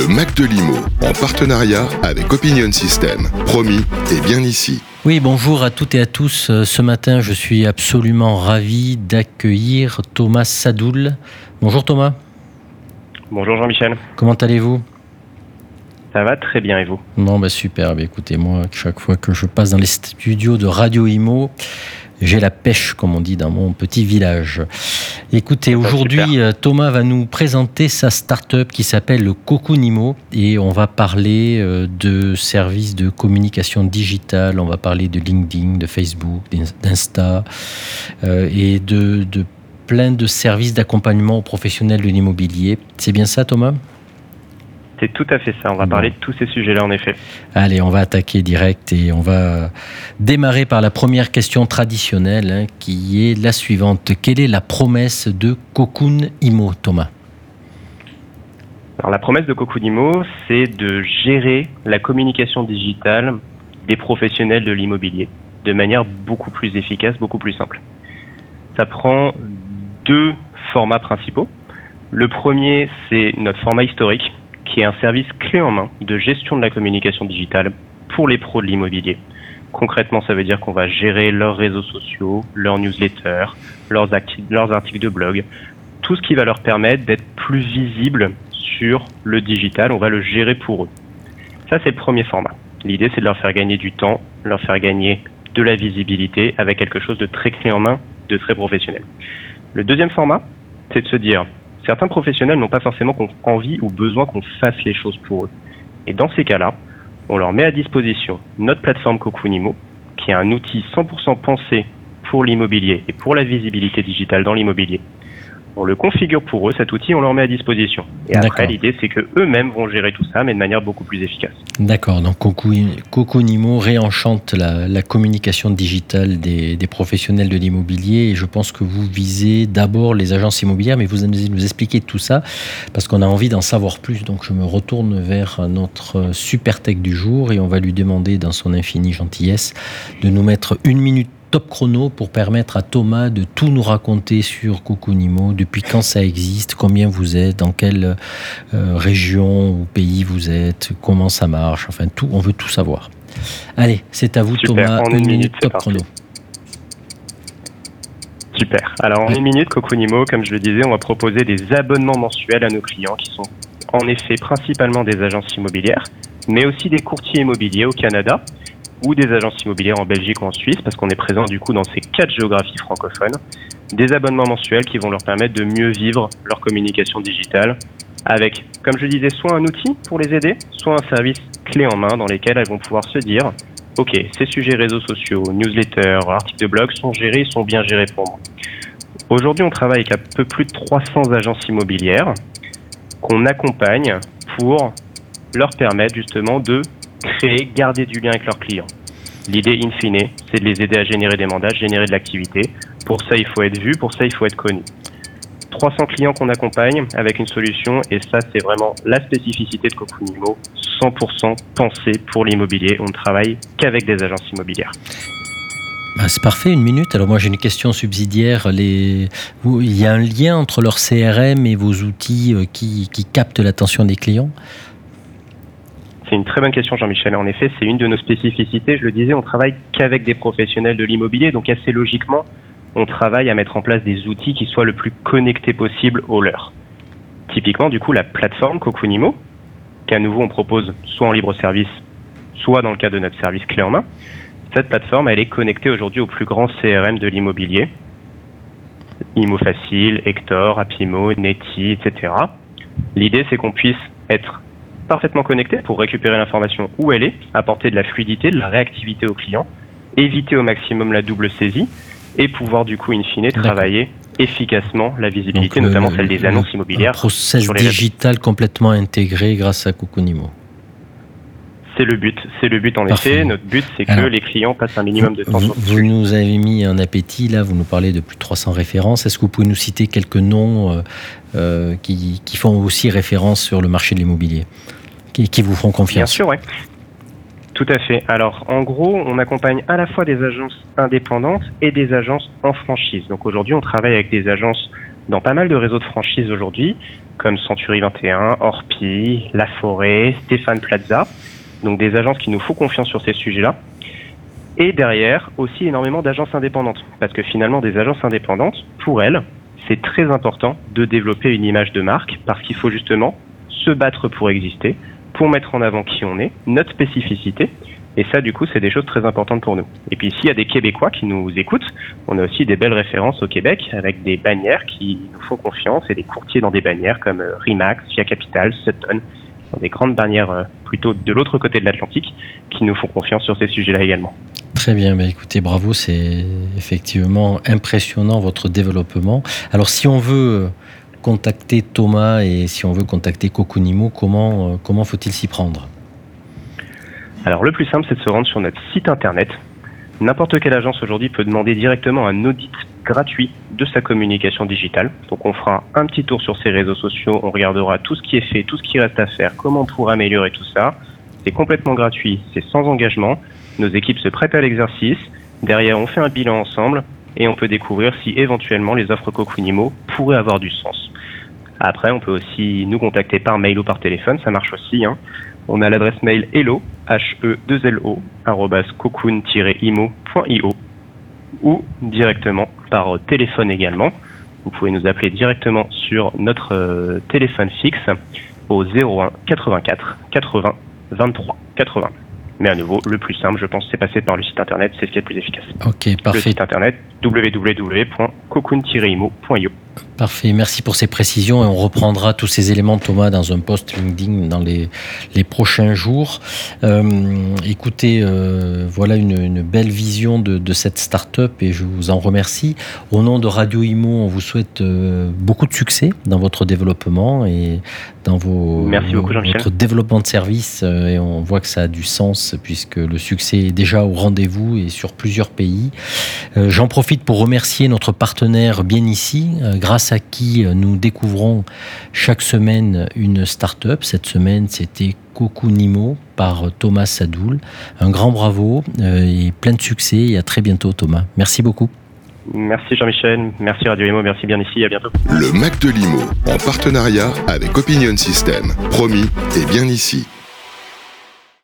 Le Mac de Limo, en partenariat avec Opinion System. Promis, et bien ici. Oui, bonjour à toutes et à tous. Euh, ce matin, je suis absolument ravi d'accueillir Thomas Sadoul. Bonjour Thomas. Bonjour Jean-Michel. Comment allez-vous? Ça va très bien et vous? Non, bah super. Bah, écoutez, moi, chaque fois que je passe dans les studios de Radio Imo, j'ai la pêche, comme on dit dans mon petit village. Écoutez, aujourd'hui, euh, Thomas va nous présenter sa start-up qui s'appelle le Cocoonimo et on va parler euh, de services de communication digitale, on va parler de LinkedIn, de Facebook, d'Insta euh, et de, de plein de services d'accompagnement aux professionnels de l'immobilier. C'est bien ça, Thomas? C'est tout à fait ça. On va parler de tous ces sujets-là, en effet. Allez, on va attaquer direct et on va démarrer par la première question traditionnelle, hein, qui est la suivante. Quelle est la promesse de Cocoon Imo, Thomas? Alors, la promesse de Cocoon Imo, c'est de gérer la communication digitale des professionnels de l'immobilier de manière beaucoup plus efficace, beaucoup plus simple. Ça prend deux formats principaux. Le premier, c'est notre format historique, qui est un service clé en main de gestion de la communication digitale pour les pros de l'immobilier. Concrètement, ça veut dire qu'on va gérer leurs réseaux sociaux, leurs newsletters, leurs, leurs articles de blog, tout ce qui va leur permettre d'être plus visibles sur le digital, on va le gérer pour eux. Ça, c'est le premier format. L'idée, c'est de leur faire gagner du temps, leur faire gagner de la visibilité avec quelque chose de très clé en main, de très professionnel. Le deuxième format, c'est de se dire, certains professionnels n'ont pas forcément envie ou besoin qu'on fasse les choses pour eux. Et dans ces cas-là, on leur met à disposition notre plateforme Cocoonimo, qui est un outil 100% pensé pour l'immobilier et pour la visibilité digitale dans l'immobilier, on le configure pour eux, cet outil, on leur met à disposition. Et après, l'idée, c'est que eux-mêmes vont gérer tout ça, mais de manière beaucoup plus efficace. D'accord. Donc, Coconimo réenchante la, communication digitale des, professionnels de l'immobilier. Et je pense que vous visez d'abord les agences immobilières, mais vous allez nous expliquer tout ça parce qu'on a envie d'en savoir plus. Donc, je me retourne vers notre super tech du jour et on va lui demander, dans son infinie gentillesse, de nous mettre une minute top chrono pour permettre à Thomas de tout nous raconter sur Cocoonimo, depuis quand ça existe, combien vous êtes, dans quelle euh, région ou pays vous êtes, comment ça marche, enfin tout, on veut tout savoir. Allez, c'est à vous Thomas, une, minute, top chrono. Super. Alors en une minute, Cocoonimo, comme je le disais, on va proposer des abonnements mensuels à nos clients qui sont en effet principalement des agences immobilières, mais aussi des courtiers immobiliers au Canada ou des agences immobilières en Belgique ou en Suisse, parce qu'on est présent du coup dans ces quatre géographies francophones, des abonnements mensuels qui vont leur permettre de mieux vivre leur communication digitale avec, comme je disais, soit un outil pour les aider, soit un service clé en main dans lesquels elles vont pouvoir se dire, OK, ces sujets réseaux sociaux, newsletters, articles de blog sont gérés, sont bien gérés pour moi. Aujourd'hui, on travaille avec un peu plus de 300 agences immobilières qu'on accompagne pour leur permettre justement de créer, garder du lien avec leurs clients. L'idée, in fine, c'est de les aider à générer des mandats, générer de l'activité. Pour ça, il faut être vu, pour ça, il faut être connu. 300 clients qu'on accompagne avec une solution, et ça, c'est vraiment la spécificité de Cocoonimo, 100% pensé pour l'immobilier. On ne travaille qu'avec des agences immobilières. Bah, c'est parfait, une minute. Alors moi j'ai une question subsidiaire. Il y a un lien entre leur CRM et vos outils euh, qui captent l'attention des clients? C'est une très bonne question, Jean-Michel. En effet, c'est une de nos spécificités. Je le disais, on travaille qu'avec des professionnels de l'immobilier, donc assez logiquement, on travaille à mettre en place des outils qui soient le plus connectés possible aux leurs. Typiquement, du coup, la plateforme Cocoonimo, qu'à nouveau on propose soit en libre service, soit dans le cadre de notre service clé en main. Cette plateforme, elle est connectée aujourd'hui au plus grand CRM de l'immobilier. Imo Facile, Hector, Apimo, Neti, etc. L'idée, c'est qu'on puisse être parfaitement connecté pour récupérer l'information où elle est, apporter de la fluidité, de la réactivité au client, éviter au maximum la double saisie et pouvoir du coup in fine travailler efficacement la visibilité, notamment celle des annonces immobilières. Un process digital complètement intégré grâce à Coconimo. C'est le but, c'est le but en effet. Notre but, c'est que les clients passent un minimum de temps vous, Vous nous avez mis un appétit, là, vous nous parlez de plus de 300 références. Est-ce que vous pouvez nous citer quelques noms euh, euh, qui, qui, font aussi référence sur le marché de l'immobilier? Qui, vous font confiance. Bien sûr, oui. Tout à fait. Alors, en gros, on accompagne à la fois des agences indépendantes et des agences en franchise. Donc aujourd'hui, on travaille avec des agences dans pas mal de réseaux de franchise aujourd'hui, comme Century 21, Orpi, La Forêt, Stéphane Plaza, donc des agences qui nous font confiance sur ces sujets-là. Et derrière, aussi énormément d'agences indépendantes, parce que finalement, des agences indépendantes, pour elles, c'est très important de développer une image de marque, parce qu'il faut justement se battre pour exister, pour mettre en avant qui on est, notre spécificité, et ça, du coup, c'est des choses très importantes pour nous. Et puis, s'il y a des Québécois qui nous écoutent, on a aussi des belles références au Québec avec des bannières qui nous font confiance et des courtiers dans des bannières comme euh, Rimax, Via Capital, Sutton, des grandes bannières euh, plutôt de l'autre côté de l'Atlantique qui nous font confiance sur ces sujets-là également. Très bien, mais écoutez, bravo, c'est effectivement impressionnant votre développement. Alors, si on veut contacter Thomas et si on veut contacter Cokunimo, comment, euh, comment faut-il s'y prendre? Alors le plus simple, c'est de se rendre sur notre site internet. N'importe quelle agence aujourd'hui peut demander directement un audit gratuit de sa communication digitale. Donc on fera un petit tour sur ses réseaux sociaux, on regardera tout ce qui est fait, tout ce qui reste à faire, comment on pourra améliorer tout ça. C'est complètement gratuit, c'est sans engagement. Nos équipes se prêtent à l'exercice. Derrière, on fait un bilan ensemble et on peut découvrir si éventuellement les offres Cocunimo pourraient avoir du sens. Après, on peut aussi nous contacter par mail ou par téléphone, ça marche aussi. Hein. On a l'adresse mail hello, h e 2 l o cocoon-imo.io ou directement par téléphone également. Vous pouvez nous appeler directement sur notre euh, téléphone fixe au 01 84 80 23 80. Mais à nouveau, le plus simple, je pense, c'est passer par le site internet, c'est ce qui est le plus efficace. Ok, parfait. Le site internet www.cocoon-imo.io. Parfait, merci pour ces précisions et on reprendra tous ces éléments, Thomas, dans un post LinkedIn dans les, les prochains jours. Euh, écoutez, euh, voilà une, belle vision de, de cette start-up et je vous en remercie. Au nom de Radio Imo, on vous souhaite euh, beaucoup de succès dans votre développement et dans vos, merci beaucoup, votre développement de service et on voit que ça a du sens puisque le succès est déjà au rendez-vous et sur plusieurs pays. J'en profite pour remercier notre partenaire bien ici, grâce à qui euh, nous découvrons chaque semaine une start-up. Cette semaine, c'était Nimo par Thomas Sadoul. Un grand bravo euh, et plein de succès et à très bientôt Thomas. Merci beaucoup. Merci Jean-Michel, merci Radio Limo, merci bien ici, à bientôt. Le Mac de Limo, en partenariat avec Opinion System. Promis et bien ici.